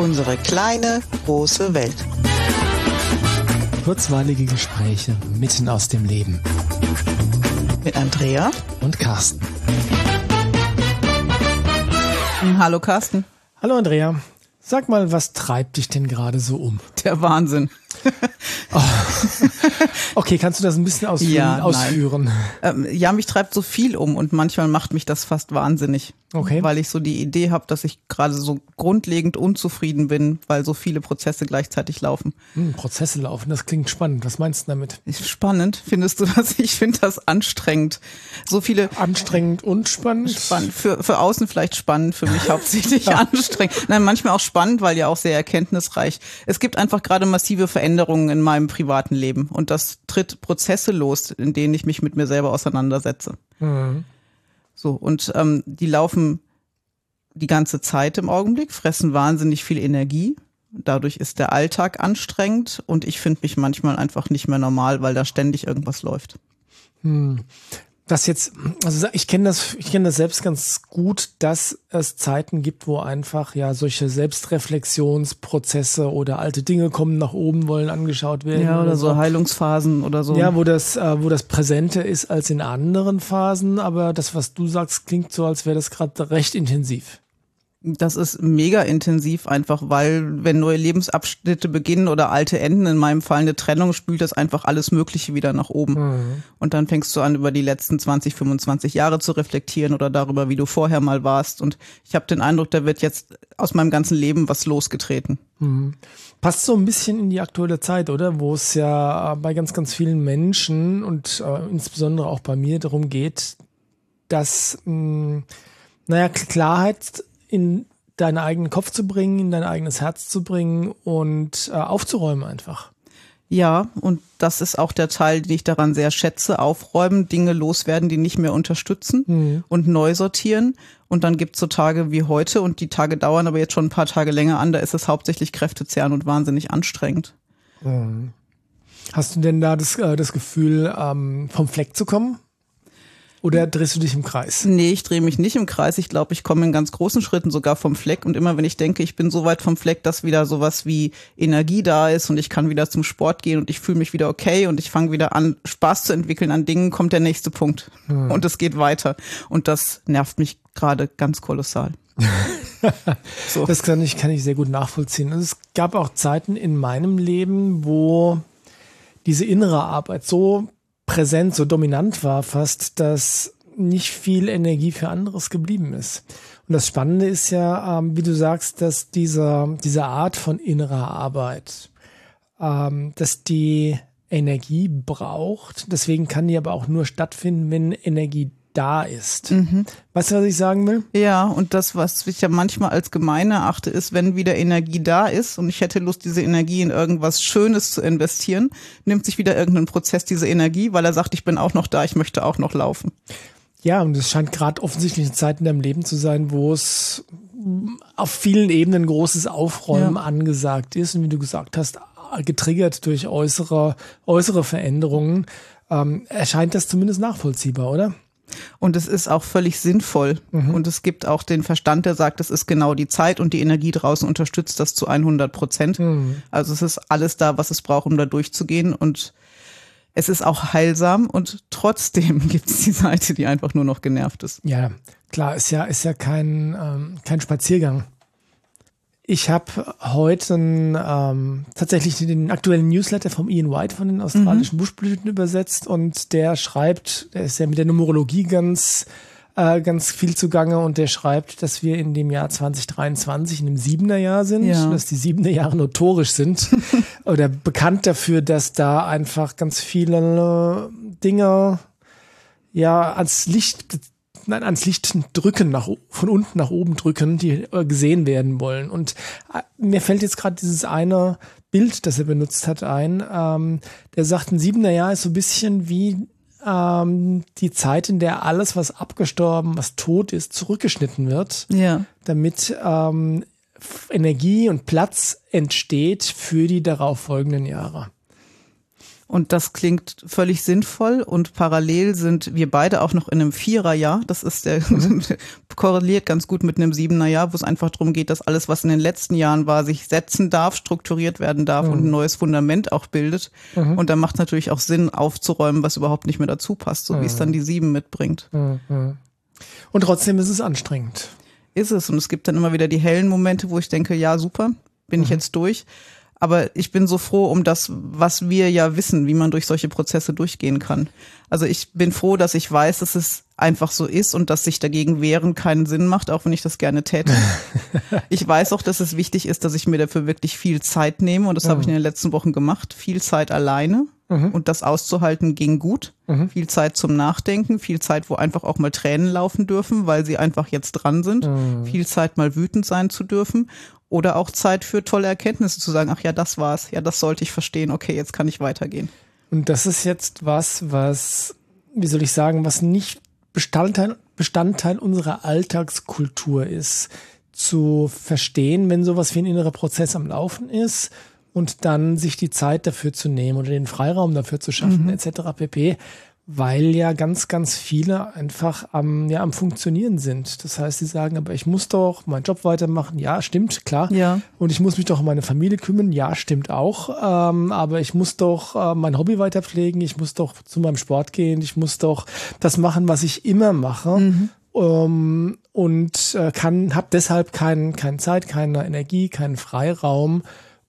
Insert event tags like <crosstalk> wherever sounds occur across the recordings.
Unsere kleine, große Welt. Kurzweilige Gespräche mitten aus dem Leben. Mit Andrea und Carsten. Hallo Carsten. Hallo Andrea. Sag mal, was treibt dich denn gerade so um? Der Wahnsinn. <laughs> Oh. Okay, kannst du das ein bisschen ausführen? Ja, ausführen? Ähm, ja, mich treibt so viel um und manchmal macht mich das fast wahnsinnig. Okay. Weil ich so die Idee habe, dass ich gerade so grundlegend unzufrieden bin, weil so viele Prozesse gleichzeitig laufen. Hm, Prozesse laufen, das klingt spannend. Was meinst du damit? Spannend, findest du das? <laughs> Ich finde das anstrengend. So viele Anstrengend und spannend. spannend für für außen vielleicht spannend, für mich <laughs> hauptsächlich anstrengend. Nein, manchmal auch spannend, weil ja auch sehr erkenntnisreich. Es gibt einfach gerade massive Veränderungen in meinem privaten Leben und das tritt Prozesse los, in denen ich mich mit mir selber auseinandersetze. Mhm. So, und ähm, die laufen die ganze Zeit im Augenblick, fressen wahnsinnig viel Energie. Dadurch ist der Alltag anstrengend und ich finde mich manchmal einfach nicht mehr normal, weil da ständig irgendwas läuft. Das jetzt, also ich kenne das, ich kenne das selbst ganz gut, dass es Zeiten gibt, wo einfach ja solche Selbstreflexionsprozesse oder alte Dinge kommen nach oben, wollen angeschaut werden. Ja, oder so Heilungsphasen oder so. Ja, wo das, äh, wo das präsenter ist als in anderen Phasen, aber das, was du sagst, klingt so, als wäre das gerade recht intensiv. Das ist mega intensiv einfach, weil wenn neue Lebensabschnitte beginnen oder alte enden, in meinem Fall eine Trennung, spült das einfach alles Mögliche wieder nach oben. Und dann fängst du an, über die letzten 20, 25 Jahre zu reflektieren oder darüber, wie du vorher mal warst. Und ich habe den Eindruck, da wird jetzt aus meinem ganzen Leben was losgetreten. Passt so ein bisschen in die aktuelle Zeit, oder? Wo es ja bei ganz, ganz vielen Menschen und äh, insbesondere auch bei mir darum geht, dass, mh, naja, Klarheit in deinen eigenen Kopf zu bringen, in dein eigenes Herz zu bringen und äh, aufzuräumen einfach. Ja, und das ist auch der Teil, den ich daran sehr schätze. Aufräumen, Dinge loswerden, die nicht mehr unterstützen und neu sortieren. Und dann gibt's so Tage wie heute und die Tage dauern aber jetzt schon ein paar Tage länger an. Da ist es hauptsächlich kräftezehrend und wahnsinnig anstrengend. Hast du denn da das, äh, das Gefühl, ähm, vom Fleck zu kommen? Oder drehst du dich im Kreis? Nee, ich drehe mich nicht im Kreis. Ich glaube, ich komme in ganz großen Schritten sogar vom Fleck. Und immer wenn ich denke, ich bin so weit vom Fleck, dass wieder sowas wie Energie da ist und ich kann wieder zum Sport gehen und ich fühle mich wieder okay und ich fange wieder an, Spaß zu entwickeln an Dingen, kommt der nächste Punkt. Und es geht weiter. Und das nervt mich gerade ganz kolossal. <laughs> So. Das kann ich, kann ich sehr gut nachvollziehen. Und es gab auch Zeiten in meinem Leben, wo diese innere Arbeit so präsent, so dominant war fast, dass nicht viel Energie für anderes geblieben ist. Und das Spannende ist ja, ähm, wie du sagst, dass dieser, diese Art von innerer Arbeit, ähm, dass die Energie braucht. Deswegen kann die aber auch nur stattfinden, wenn Energie da ist. Weißt du, was ich sagen will? Ja, und das, was ich ja manchmal als gemein erachte, ist, wenn wieder Energie da ist und ich hätte Lust, diese Energie in irgendwas Schönes zu investieren, nimmt sich wieder irgendein Prozess diese Energie, weil er sagt, ich bin auch noch da, ich möchte auch noch laufen. Ja, und es scheint gerade offensichtlich eine Zeit in deinem Leben zu sein, wo es auf vielen Ebenen großes Aufräumen Ja. angesagt ist. Und wie du gesagt hast, getriggert durch äußere, äußere Veränderungen, ähm, erscheint das zumindest nachvollziehbar, oder? Und es ist auch völlig sinnvoll. Und es gibt auch den Verstand, der sagt, es ist genau die Zeit und die Energie draußen unterstützt das zu 100 Prozent. Also es ist alles da, was es braucht, um da durchzugehen. Und es ist auch heilsam und trotzdem <laughs> gibt es die Seite, die einfach nur noch genervt ist. Ja, klar, ist ja, ist ja kein, ähm, kein Spaziergang. Ich habe heute ähm, tatsächlich den aktuellen Newsletter vom Ian White von den australischen Buschblüten übersetzt und der schreibt, der ist ja mit der Numerologie ganz, äh, ganz viel zugange und der schreibt, dass wir in dem Jahr 2023 in einem siebener Jahr sind, Ja. dass die siebener Jahre notorisch sind <laughs> oder bekannt dafür, dass da einfach ganz viele Dinge ja ans Licht nein, ans Licht drücken, nach, von unten nach oben drücken, die äh, gesehen werden wollen. Und äh, mir fällt jetzt gerade dieses eine Bild, das er benutzt hat, ein. Ähm, der sagt, ein siebener Jahr ist so ein bisschen wie ähm, die Zeit, in der alles, was abgestorben, was tot ist, zurückgeschnitten wird, Ja. damit ähm, Energie und Platz entsteht für die darauffolgenden Jahre. Und das klingt völlig sinnvoll und parallel sind wir beide auch noch in einem Viererjahr. Das ist der <laughs> korreliert ganz gut mit einem siebener Jahr, wo es einfach darum geht, dass alles, was in den letzten Jahren war, sich setzen darf, strukturiert werden darf mhm. und ein neues Fundament auch bildet. Mhm. Und da macht es natürlich auch Sinn, aufzuräumen, was überhaupt nicht mehr dazu passt, so mhm. wie es dann mhm. die sieben mitbringt. Mhm. Und trotzdem ist es anstrengend. Ist es. Und es gibt dann immer wieder die hellen Momente, wo ich denke, ja, super, bin ich mhm. jetzt durch. Aber ich bin so froh um das, was wir ja wissen, wie man durch solche Prozesse durchgehen kann. Also ich bin froh, dass ich weiß, dass es einfach so ist und dass sich dagegen wehren keinen Sinn macht, auch wenn ich das gerne täte. <laughs> ich weiß auch, dass es wichtig ist, dass ich mir dafür wirklich viel Zeit nehme und das mhm. habe ich in den letzten Wochen gemacht. Viel Zeit alleine mhm. und das auszuhalten ging gut. Mhm. Viel Zeit zum Nachdenken, viel Zeit, wo einfach auch mal Tränen laufen dürfen, weil sie einfach jetzt dran sind. Mhm. Viel Zeit mal wütend sein zu dürfen oder auch Zeit für tolle Erkenntnisse zu sagen, ach ja, das war's, ja, das sollte ich verstehen, okay, jetzt kann ich weitergehen. Und das ist jetzt was, was, wie soll ich sagen, was nicht Bestandteil, Bestandteil unserer Alltagskultur ist, zu verstehen, wenn sowas wie ein innerer Prozess am Laufen ist und dann sich die Zeit dafür zu nehmen oder den Freiraum dafür zu schaffen, mhm. etc. pp weil ja ganz, ganz viele einfach am, ja, am Funktionieren sind. Das heißt, sie sagen, aber ich muss doch meinen Job weitermachen. Ja, stimmt, klar. Ja. Und ich muss mich doch um meine Familie kümmern. Ja, stimmt auch. Ähm, aber ich muss doch äh, mein Hobby weiter pflegen. Ich muss doch zu meinem Sport gehen. Ich muss doch das machen, was ich immer mache. Mhm. Um, und äh, kann, habe deshalb kein, keine Zeit, keine Energie, keinen Freiraum,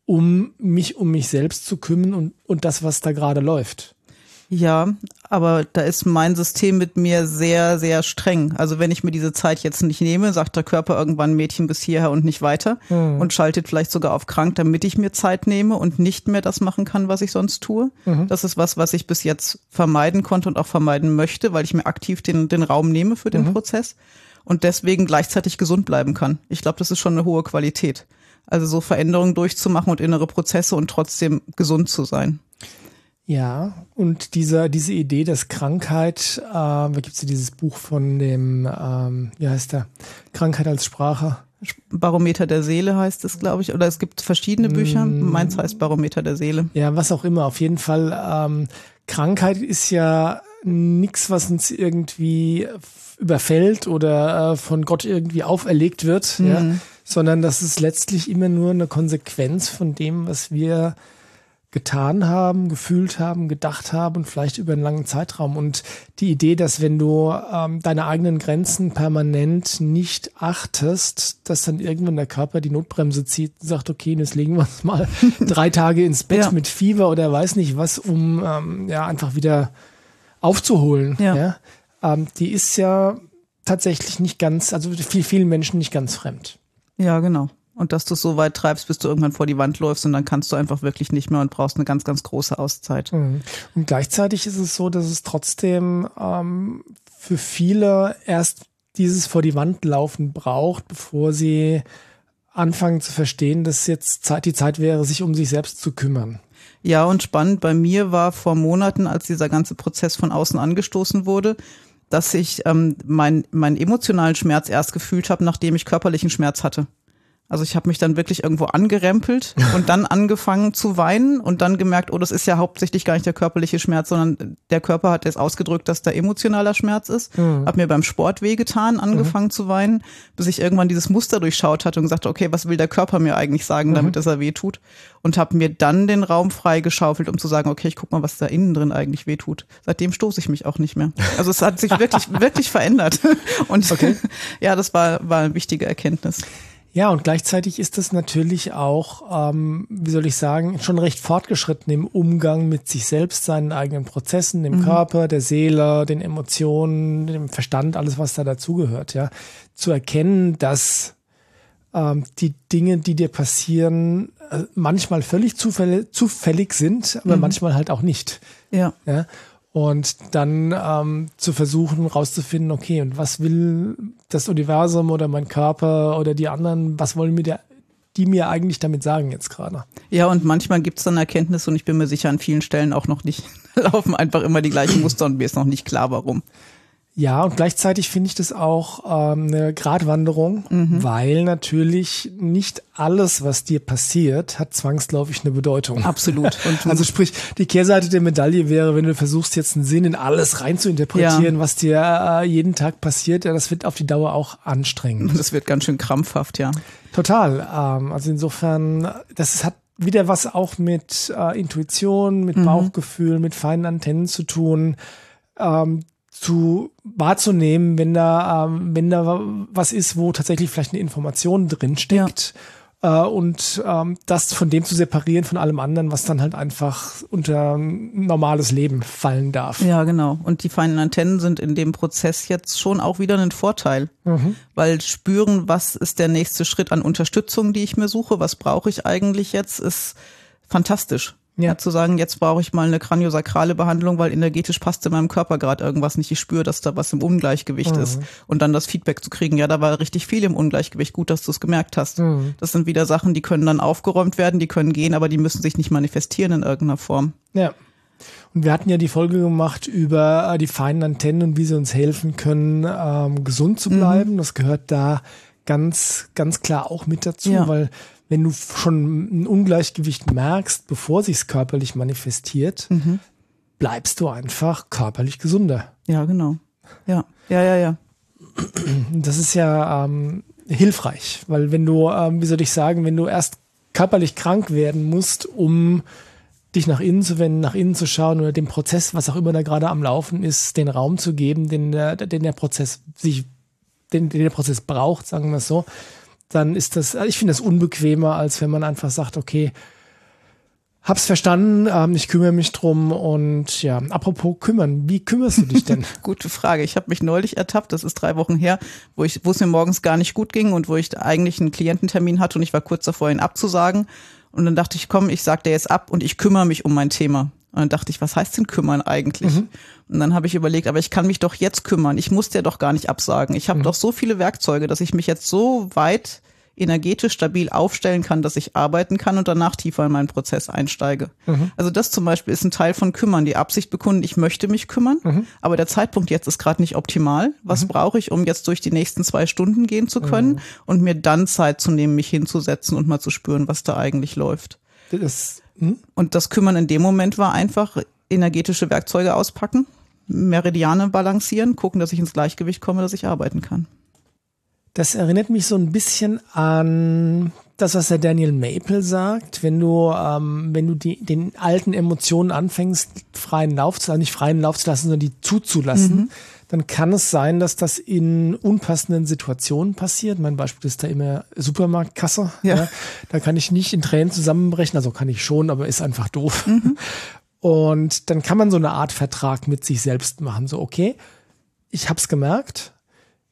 um mich um mich selbst zu kümmern und, und das, was da gerade läuft. Ja, aber da ist mein System mit mir sehr, sehr streng. Also wenn ich mir diese Zeit jetzt nicht nehme, sagt der Körper irgendwann Mädchen bis hierher und nicht weiter mhm. und schaltet vielleicht sogar auf krank, damit ich mir Zeit nehme und nicht mehr das machen kann, was ich sonst tue. Mhm. Das ist was, was ich bis jetzt vermeiden konnte und auch vermeiden möchte, weil ich mir aktiv den, den Raum nehme für den mhm. Prozess und deswegen gleichzeitig gesund bleiben kann. Ich glaube, das ist schon eine hohe Qualität. Also so Veränderungen durchzumachen und innere Prozesse und trotzdem gesund zu sein. Ja, und dieser, diese Idee, dass Krankheit, äh, da gibt es ja dieses Buch von dem, ähm, wie heißt der, Krankheit als Sprache. Barometer der Seele heißt es, glaube ich. Oder es gibt verschiedene Bücher. Mm. Meins heißt Barometer der Seele. Ja, was auch immer. Auf jeden Fall, ähm, Krankheit ist ja nichts, was uns irgendwie überfällt oder äh, von Gott irgendwie auferlegt wird, mm. ja, sondern das ist letztlich immer nur eine Konsequenz von dem, was wir getan haben, gefühlt haben, gedacht haben und vielleicht über einen langen Zeitraum. Und die Idee, dass wenn du ähm, deine eigenen Grenzen permanent nicht achtest, dass dann irgendwann der Körper die Notbremse zieht und sagt, okay, jetzt legen wir uns <laughs> mal drei Tage ins Bett ja. mit Fieber oder weiß nicht was, um ähm, ja einfach wieder aufzuholen. Ja. ja? Ähm, die ist ja tatsächlich nicht ganz, also viel, vielen Menschen nicht ganz fremd. Ja, genau und dass du es so weit treibst, bis du irgendwann vor die Wand läufst und dann kannst du einfach wirklich nicht mehr und brauchst eine ganz, ganz große Auszeit. Mhm. Und gleichzeitig ist es so, dass es trotzdem ähm, für viele erst dieses vor die Wand laufen braucht, bevor sie anfangen zu verstehen, dass jetzt Zeit, die Zeit wäre, sich um sich selbst zu kümmern. Ja, und spannend bei mir war vor Monaten, als dieser ganze Prozess von außen angestoßen wurde, dass ich ähm, meinen mein emotionalen Schmerz erst gefühlt habe, nachdem ich körperlichen Schmerz hatte. Also ich habe mich dann wirklich irgendwo angerempelt <laughs> und dann angefangen zu weinen und dann gemerkt, oh, das ist ja hauptsächlich gar nicht der körperliche Schmerz, sondern der Körper hat jetzt ausgedrückt, dass da emotionaler Schmerz ist. Mhm. Hab mir beim Sport wehgetan, angefangen mhm. zu weinen, bis ich irgendwann dieses Muster durchschaut hatte und gesagt, okay, was will der Körper mir eigentlich sagen, mhm. damit mhm. dass er weh tut? Und habe mir dann den Raum freigeschaufelt, um zu sagen, okay, ich guck mal, was da innen drin eigentlich weh tut. Seitdem stoße ich mich auch nicht mehr. Also es hat sich wirklich, <laughs> wirklich verändert. <laughs> Und okay. ja, das war, war eine wichtige Erkenntnis. Ja, und gleichzeitig ist es natürlich auch, ähm, wie soll ich sagen, schon recht fortgeschritten im Umgang mit sich selbst, seinen eigenen Prozessen, dem mhm. Körper, der Seele, den Emotionen, dem Verstand, alles, was da dazugehört, ja. Zu erkennen, dass ähm, die Dinge, die dir passieren, äh, manchmal völlig zufällig, zufällig sind, aber mhm. manchmal halt auch nicht. Ja. ja? Und dann ähm, zu versuchen rauszufinden, okay, und was will das Universum oder mein Körper oder die anderen, was wollen mir der, die mir eigentlich damit sagen jetzt gerade? Ja, und manchmal gibt es dann Erkenntnisse und ich bin mir sicher an vielen Stellen auch noch nicht, <laughs> laufen einfach immer die gleichen Muster und mir ist noch nicht klar, warum. Ja, und gleichzeitig finde ich das auch ähm, eine Gratwanderung, Mhm. weil natürlich nicht alles, was dir passiert, hat zwangsläufig eine Bedeutung. Absolut. <laughs> Und Also sprich, die Kehrseite der Medaille wäre, wenn du versuchst jetzt einen Sinn in alles rein zu interpretieren, was dir äh, jeden Tag passiert, ja, das wird auf die Dauer auch anstrengend. das wird ganz schön krampfhaft, ja. Total. Ähm, also insofern, das hat wieder was auch mit äh, Intuition, mit Bauchgefühl, mit feinen Antennen zu tun, ähm, zu wahrzunehmen, wenn da, ähm, wenn da was ist, wo tatsächlich vielleicht eine Information drin steckt. Äh, und ähm, das von dem zu separieren von allem anderen, was dann halt einfach unter normales Leben fallen darf. Ja, genau. Und die feinen Antennen sind in dem Prozess jetzt schon auch wieder ein Vorteil, weil spüren, was ist der nächste Schritt an Unterstützung, die ich mir suche, was brauche ich eigentlich jetzt, ist fantastisch. Ja. Zu sagen, jetzt brauche ich mal eine kraniosakrale Behandlung, weil energetisch passt in meinem Körper gerade irgendwas nicht. Ich spüre, dass da was im Ungleichgewicht ist. Und dann das Feedback zu kriegen, ja, da war richtig viel im Ungleichgewicht. Gut, dass du es gemerkt hast. Das sind wieder Sachen, die können dann aufgeräumt werden, die können gehen, aber die müssen sich nicht manifestieren in irgendeiner Form. Ja. Und wir hatten ja die Folge gemacht über äh, die feinen Antennen und wie sie uns helfen können, ähm, gesund zu bleiben. Das gehört da ganz, ganz klar auch mit dazu, Ja. weil wenn du schon ein Ungleichgewicht merkst, bevor sich's körperlich manifestiert, bleibst du einfach körperlich gesunder. Ja, genau. Ja, ja, ja, ja. Das ist ja ähm, hilfreich, weil wenn du, ähm, wie soll ich sagen, wenn du erst körperlich krank werden musst, um dich nach innen zu wenden, nach innen zu schauen oder dem Prozess, was auch immer da gerade am Laufen ist, den Raum zu geben, den der, den der Prozess sich, den, den der Prozess braucht, sagen wir es so, dann ist das, ich finde das unbequemer, als wenn man einfach sagt, okay, hab's verstanden, ähm, ich kümmere mich drum und ja, apropos kümmern, wie kümmerst du dich denn? <laughs> Gute Frage. Ich habe mich neulich ertappt, das ist drei Wochen her, wo ich, wo es mir morgens gar nicht gut ging und wo ich eigentlich einen Kliententermin hatte und ich war kurz davor, ihn abzusagen. Und dann dachte ich, komm, ich sag dir jetzt ab und ich kümmere mich um mein Thema. Und dann dachte ich, was heißt denn kümmern eigentlich? Und dann habe ich überlegt, aber ich kann mich doch jetzt kümmern. Ich muss dir doch gar nicht absagen. Ich habe doch so viele Werkzeuge, dass ich mich jetzt so weit energetisch stabil aufstellen kann, dass ich arbeiten kann und danach tiefer in meinen Prozess einsteige. Also das zum Beispiel ist ein Teil von kümmern, die Absicht bekunden, ich möchte mich kümmern, aber der Zeitpunkt jetzt ist gerade nicht optimal. Was brauche ich, um jetzt durch die nächsten zwei Stunden gehen zu können und mir dann Zeit zu nehmen, mich hinzusetzen und mal zu spüren, was da eigentlich läuft. Das, hm? Und das Kümmern in dem Moment war einfach energetische Werkzeuge auspacken, Meridiane balancieren, gucken, dass ich ins Gleichgewicht komme, dass ich arbeiten kann. Das erinnert mich so ein bisschen an das, was der Daniel Maple sagt. Wenn du, ähm, wenn du die, den alten Emotionen anfängst, freien Lauf zu, also nicht freien Lauf zu lassen, sondern die zuzulassen, dann kann es sein, dass das in unpassenden Situationen passiert. Mein Beispiel ist da immer Supermarktkasse. Ja. Da kann ich nicht in Tränen zusammenbrechen, also kann ich schon, aber ist einfach doof. Und dann kann man so eine Art Vertrag mit sich selbst machen. So, okay, ich hab's gemerkt,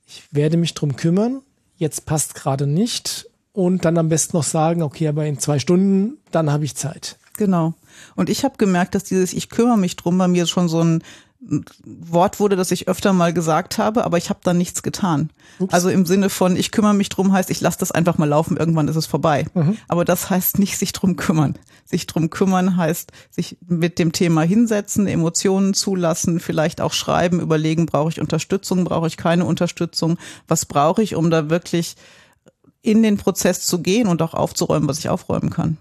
ich werde mich drum kümmern, jetzt passt gerade nicht und dann am besten noch sagen, okay, aber in zwei Stunden, dann habe ich Zeit. Genau. Und ich habe gemerkt, dass dieses Ich kümmere mich drum bei mir schon so ein Wort wurde, das ich öfter mal gesagt habe, aber ich habe dann nichts getan. Ups. Also im Sinne von ich kümmere mich drum heißt, ich lasse das einfach mal laufen, irgendwann ist es vorbei. Aber das heißt nicht sich drum kümmern. Sich drum kümmern heißt sich mit dem Thema hinsetzen, Emotionen zulassen, vielleicht auch schreiben, überlegen, brauche ich Unterstützung, brauche ich keine Unterstützung, was brauche ich, um da wirklich in den Prozess zu gehen und auch aufzuräumen, was ich aufräumen kann.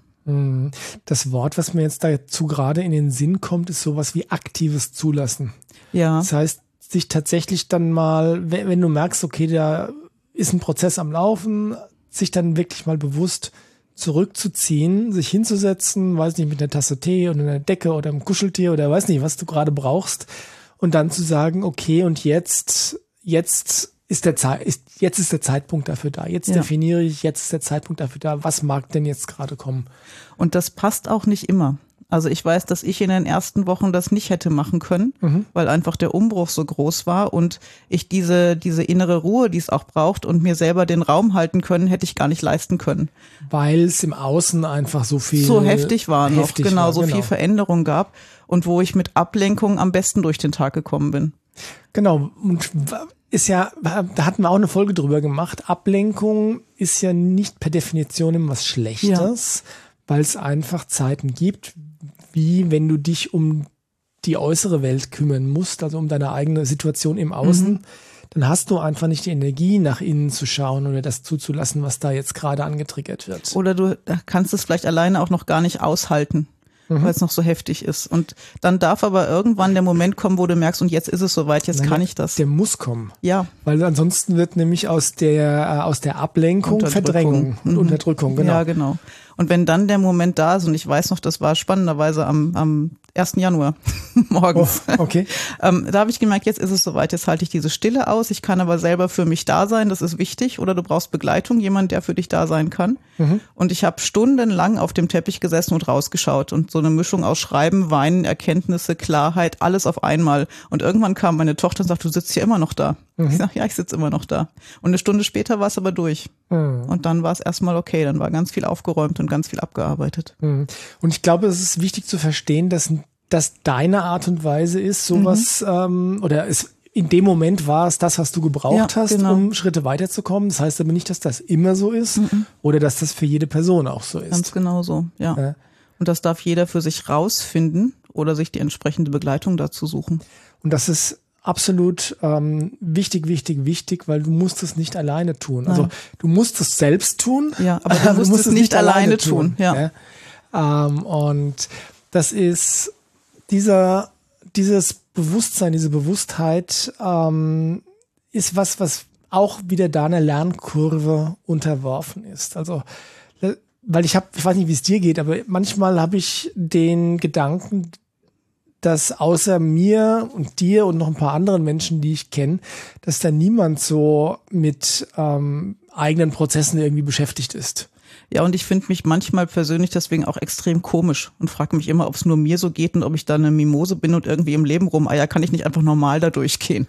Das Wort, was mir jetzt dazu gerade in den Sinn kommt, ist sowas wie aktives Zulassen. Ja. Das heißt, sich tatsächlich dann mal, wenn, du merkst, okay, da ist ein Prozess am Laufen, sich dann wirklich mal bewusst zurückzuziehen, sich hinzusetzen, weiß nicht, mit einer Tasse Tee oder einer Decke oder einem Kuscheltier oder weiß nicht, was du gerade brauchst und dann zu sagen, okay, und jetzt, jetzt ist der Zeit, ist, jetzt ist der Zeitpunkt dafür da. Jetzt Ja. definiere ich, jetzt ist der Zeitpunkt dafür da. Was mag denn jetzt gerade kommen? Und das passt auch nicht immer. Also ich weiß, dass ich in den ersten Wochen das nicht hätte machen können, weil einfach der Umbruch so groß war und ich diese, diese innere Ruhe, die es auch braucht und mir selber den Raum halten können, hätte ich gar nicht leisten können. Weil es im Außen einfach so viel So heftig war noch, heftig genau, war, so viel Veränderung gab und wo ich mit Ablenkung am besten durch den Tag gekommen bin. Genau, und ist ja, da hatten wir auch eine Folge drüber gemacht. Ablenkung ist ja nicht per Definition immer was Schlechtes, weil es einfach Zeiten gibt, wie wenn du dich um die äußere Welt kümmern musst, also um deine eigene Situation im Außen, Mhm. dann hast du einfach nicht die Energie, nach innen zu schauen oder das zuzulassen, was da jetzt gerade angetriggert wird. Oder du kannst es vielleicht alleine auch noch gar nicht aushalten, Mhm. weil es noch so heftig ist. Und dann darf aber irgendwann der Moment kommen, wo du merkst, und jetzt ist es soweit, jetzt Nein, kann ich das. Der muss kommen. Ja, Weil ansonsten wird nämlich aus der, äh, aus der Ablenkung. Verdrängung und Mhm. Unterdrückung, genau. ja, genau. Und wenn dann der Moment da ist, und ich weiß noch, das war spannenderweise am, am 1. Januar <laughs> morgens. Oh, okay. <laughs> Ähm, da habe ich gemerkt, jetzt ist es soweit, jetzt halte ich diese Stille aus. Ich kann aber selber für mich da sein, das ist wichtig. Oder du brauchst Begleitung, jemand, der für dich da sein kann. Und ich habe stundenlang auf dem Teppich gesessen und rausgeschaut und so eine Mischung aus Schreiben, Weinen, Erkenntnisse, Klarheit, alles auf einmal. Und irgendwann kam meine Tochter und sagte, du sitzt hier immer noch da. Ich sag, ja, ich sitze immer noch da. Und eine Stunde später war es aber durch. Und dann war es erstmal okay, dann war ganz viel aufgeräumt und ganz viel abgearbeitet. Mhm. Und ich glaube, es ist wichtig zu verstehen, dass, dass deine Art und Weise ist, sowas, ähm, oder es in dem Moment war es das, was du gebraucht Ja, hast, genau. um Schritte weiterzukommen. Das heißt aber nicht, dass das immer so ist oder dass das für jede Person auch so Ganz ist. genau so, ja. Ja. Und das darf jeder für sich rausfinden oder sich die entsprechende Begleitung dazu suchen. Und das ist absolut ähm, wichtig, wichtig, wichtig, weil du musst es nicht alleine tun. Also du musst es selbst tun, Ja, aber du musst es nicht alleine tun, ja. Ähm, und das ist dieser, dieses Bewusstsein, diese Bewusstheit ähm, ist was, was auch wieder da einer Lernkurve unterworfen ist. Also weil ich habe, ich weiß nicht, wie es dir geht, aber manchmal habe ich den Gedanken, dass außer mir und dir und noch ein paar anderen Menschen, die ich kenne, dass da niemand so mit ähm, eigenen Prozessen irgendwie beschäftigt ist. Ja, und ich finde mich manchmal persönlich deswegen auch extrem komisch und frage mich immer, ob es nur mir so geht und ob ich da eine Mimose bin und irgendwie im Leben rumeier, kann ich nicht einfach normal da durchgehen.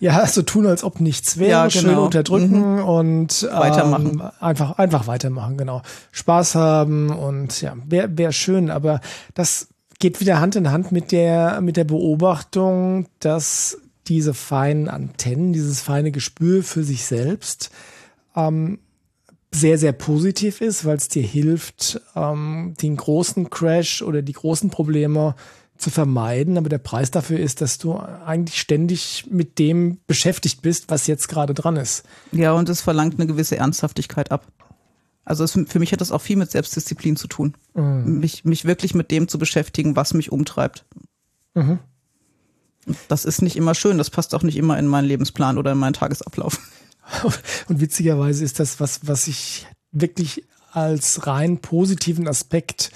Ja, so tun, als ob nichts wäre, Ja, schön genau. unterdrücken und ähm, Weitermachen. Einfach, einfach weitermachen, genau. Spaß haben und ja, wäre wär schön, aber das geht wieder Hand in Hand mit der, mit der Beobachtung, dass diese feinen Antennen, dieses feine Gespür für sich selbst ähm, sehr, sehr positiv ist, weil es dir hilft, ähm, den großen Crash oder die großen Probleme zu vermeiden. Aber der Preis dafür ist, dass du eigentlich ständig mit dem beschäftigt bist, was jetzt gerade dran ist. Ja, und es verlangt eine gewisse Ernsthaftigkeit ab. Also es, für mich hat das auch viel mit Selbstdisziplin zu tun. Mich, mich wirklich mit dem zu beschäftigen, was mich umtreibt. Und Das ist nicht immer schön, das passt auch nicht immer in meinen Lebensplan oder in meinen Tagesablauf. <laughs> Und witzigerweise ist das was, was ich wirklich als rein positiven Aspekt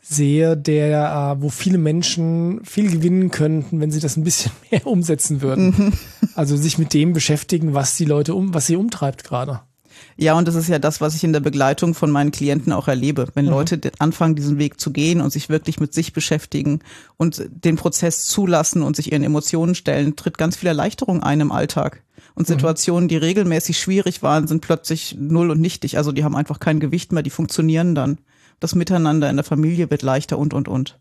sehe, der, äh, wo viele Menschen viel gewinnen könnten, wenn sie das ein bisschen <laughs> mehr umsetzen würden. Also sich mit dem beschäftigen, was die Leute um, was sie umtreibt gerade. Ja, und das ist ja das, was ich in der Begleitung von meinen Klienten auch erlebe. Wenn Leute de- anfangen, diesen Weg zu gehen und sich wirklich mit sich beschäftigen und den Prozess zulassen und sich ihren Emotionen stellen, tritt ganz viel Erleichterung ein im Alltag. Und Situationen, die regelmäßig schwierig waren, sind plötzlich null und nichtig. Also die haben einfach kein Gewicht mehr, die funktionieren dann. Das Miteinander in der Familie wird leichter und, und, und.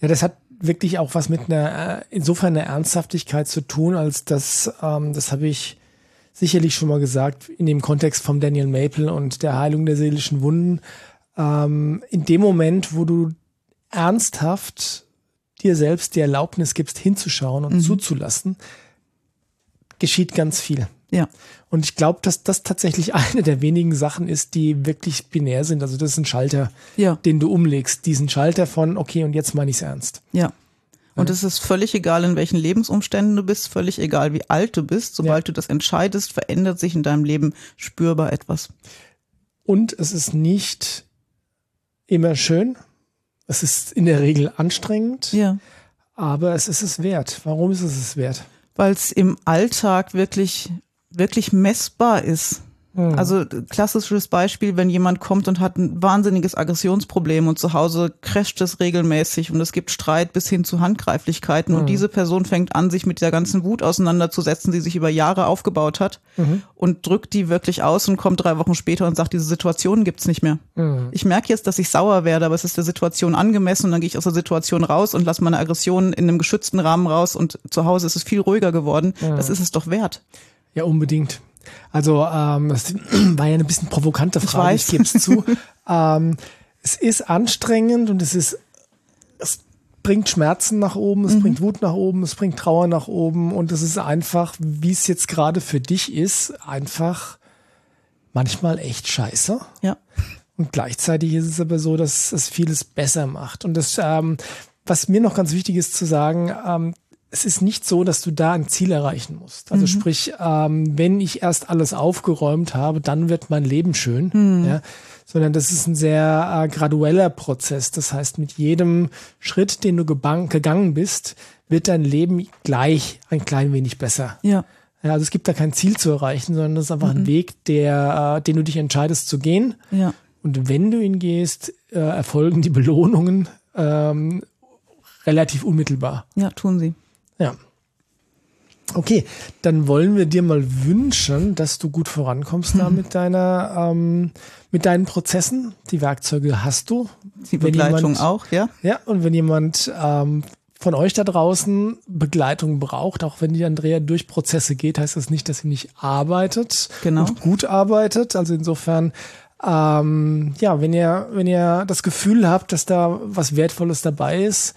Ja, das hat wirklich auch was mit einer, äh, insofern einer Ernsthaftigkeit zu tun, als dass, ähm, das habe ich sicherlich schon mal gesagt, in dem Kontext vom Daniel Maple und der Heilung der seelischen Wunden, ähm, in dem Moment, wo du ernsthaft dir selbst die Erlaubnis gibst, hinzuschauen und zuzulassen, geschieht ganz viel. Ja. Und ich glaube, dass das tatsächlich <laughs> eine der wenigen Sachen ist, die wirklich binär sind. Also das ist ein Schalter, Ja. den du umlegst. Diesen Schalter von, okay, und jetzt meine ich es ernst. Ja. Und es ist völlig egal, in welchen Lebensumständen du bist, völlig egal, wie alt du bist. Sobald du das entscheidest, verändert sich in deinem Leben spürbar etwas. Und es ist nicht immer schön. Es ist in der Regel anstrengend, Ja. aber es ist es wert. Warum ist es es wert? Weil es im Alltag wirklich, wirklich messbar ist. Also klassisches Beispiel, wenn jemand kommt und hat ein wahnsinniges Aggressionsproblem und zu Hause crasht es regelmäßig und es gibt Streit bis hin zu Handgreiflichkeiten und diese Person fängt an, sich mit der ganzen Wut auseinanderzusetzen, die sich über Jahre aufgebaut hat und drückt die wirklich aus und kommt drei Wochen später und sagt, diese Situation gibt's nicht mehr. Ich merke jetzt, dass ich sauer werde, aber es ist der Situation angemessen und dann gehe ich aus der Situation raus und lasse meine Aggression in einem geschützten Rahmen raus und zu Hause ist es viel ruhiger geworden. Das ist es doch wert. Ja, unbedingt. Also ähm, das <clears throat> war ja eine bisschen provokante Frage, ich, weiß. gebe es zu. <laughs> ähm, es ist anstrengend und es ist, es bringt Schmerzen nach oben, es bringt Wut nach oben, es bringt Trauer nach oben und es ist einfach, wie es jetzt gerade für dich ist, einfach manchmal echt scheiße. Ja. Und gleichzeitig ist es aber so, dass es vieles besser macht. Und das, ähm, was mir noch ganz wichtig ist zu sagen, ähm, es ist nicht so, dass du da ein Ziel erreichen musst. Also sprich, ähm, wenn ich erst alles aufgeräumt habe, dann wird mein Leben schön. Ja? Sondern das ist ein sehr äh, gradueller Prozess. Das heißt, mit jedem Schritt, den du gegangen bist, wird dein Leben gleich ein klein wenig besser. Ja. Ja, also es gibt da kein Ziel zu erreichen, sondern das ist einfach ein Weg, der, äh, den du dich entscheidest zu gehen. Ja. Und wenn du ihn gehst, äh, erfolgen die Belohnungen ähm, relativ unmittelbar. Ja, tun sie. Ja. Okay, dann wollen wir dir mal wünschen, dass du gut vorankommst da mit deiner, ähm, mit deinen Prozessen. Die Werkzeuge hast du. Die Begleitung jemand- auch, ja? Ja, und wenn jemand ähm, von euch da draußen Begleitung braucht, auch wenn die Andrea durch Prozesse geht, heißt das nicht, dass sie nicht arbeitet Genau. und gut arbeitet. Also insofern, ähm, ja, wenn ihr, wenn ihr das Gefühl habt, dass da was Wertvolles dabei ist,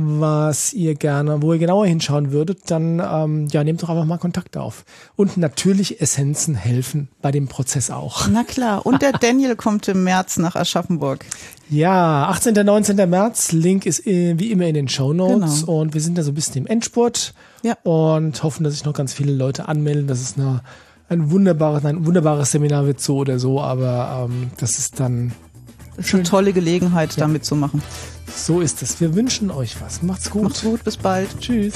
was ihr gerne, wo ihr genauer hinschauen würdet, dann ähm, ja, nehmt doch einfach mal Kontakt auf. Und natürlich Essenzen helfen bei dem Prozess auch. Na klar. Und der <laughs> Daniel kommt im März nach Aschaffenburg. Ja, 18. 19. März. Link ist äh, wie immer in den Show Notes Genau. und wir sind da so ein bisschen im Endspurt Ja. und hoffen, dass sich noch ganz viele Leute anmelden. Das ist eine, ein wunderbares, ein wunderbares Seminar wird so oder so, aber ähm, das ist dann ist eine tolle Gelegenheit, da mitzumachen. so ist es. Wir wünschen euch was. Macht's gut. Macht's gut, bis bald. Tschüss.